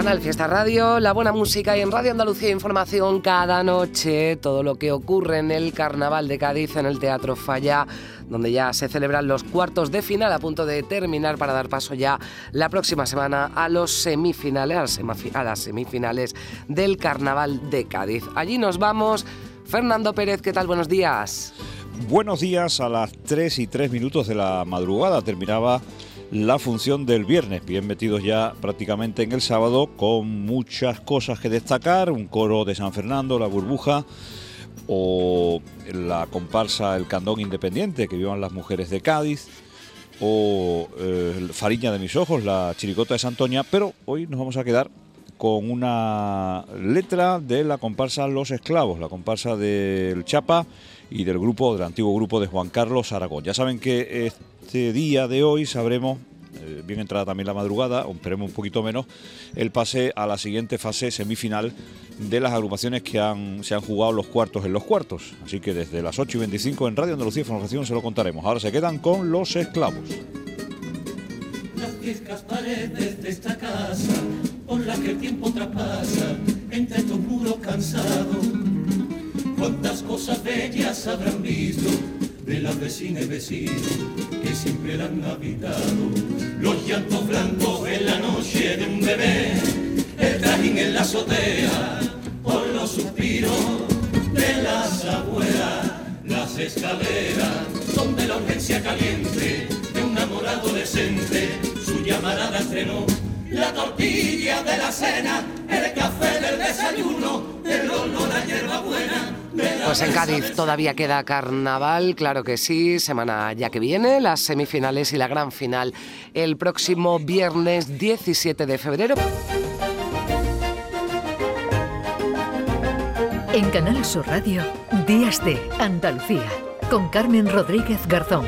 Canal Fiesta Radio, la buena música y en Radio Andalucía Información cada noche, todo lo que ocurre en el Carnaval de Cádiz en el Teatro Falla, donde ya se celebran los cuartos de final a punto de terminar para dar paso ya la próxima semana a los semifinales, a las semifinales del Carnaval de Cádiz. Allí nos vamos. Fernando Pérez, ¿qué tal? Buenos días. Buenos días a las 3 y 3 minutos de la madrugada. Terminaba la función del viernes, bien metidos ya prácticamente en el sábado, con muchas cosas que destacar, un coro de San Fernando, la burbuja, o la comparsa El Candón Independiente, que vivan las mujeres de Cádiz, o eh, Fariña de mis ojos, la chiricota de Santoña, pero hoy nos vamos a quedar con una letra de la comparsa Los Esclavos, la comparsa del Chapa y del grupo, del antiguo grupo de Juan Carlos Aragón. Ya saben que este día de hoy sabremos, eh, bien entrada también la madrugada, o esperemos un poquito menos, el pase a la siguiente fase semifinal de las agrupaciones que se han jugado los cuartos en los cuartos. Así que desde las 8 y 25 en Radio Andalucía Información se lo contaremos. Ahora se quedan con los esclavos. Las paredes de esta casa, por la que el tiempo traspasa, entre estos muros cansados, cuántas cosas bellas habrán visto de las vecinas y vecinos que siempre la han habitado. Los llantos blancos en la noche de un bebé, el trajín en la azotea, por los suspiros de las abuelas, las escaleras donde la urgencia caliente de un enamorado decente, su llamarada estrenó. La tortilla de la cena, el café del desayuno, el olor a hierba pues en Cádiz todavía queda carnaval, claro que sí, semana ya que viene, las semifinales y la gran final el próximo viernes 17 de febrero. En Canal Sur Radio, Días de Andalucía, con Carmen Rodríguez Garzón.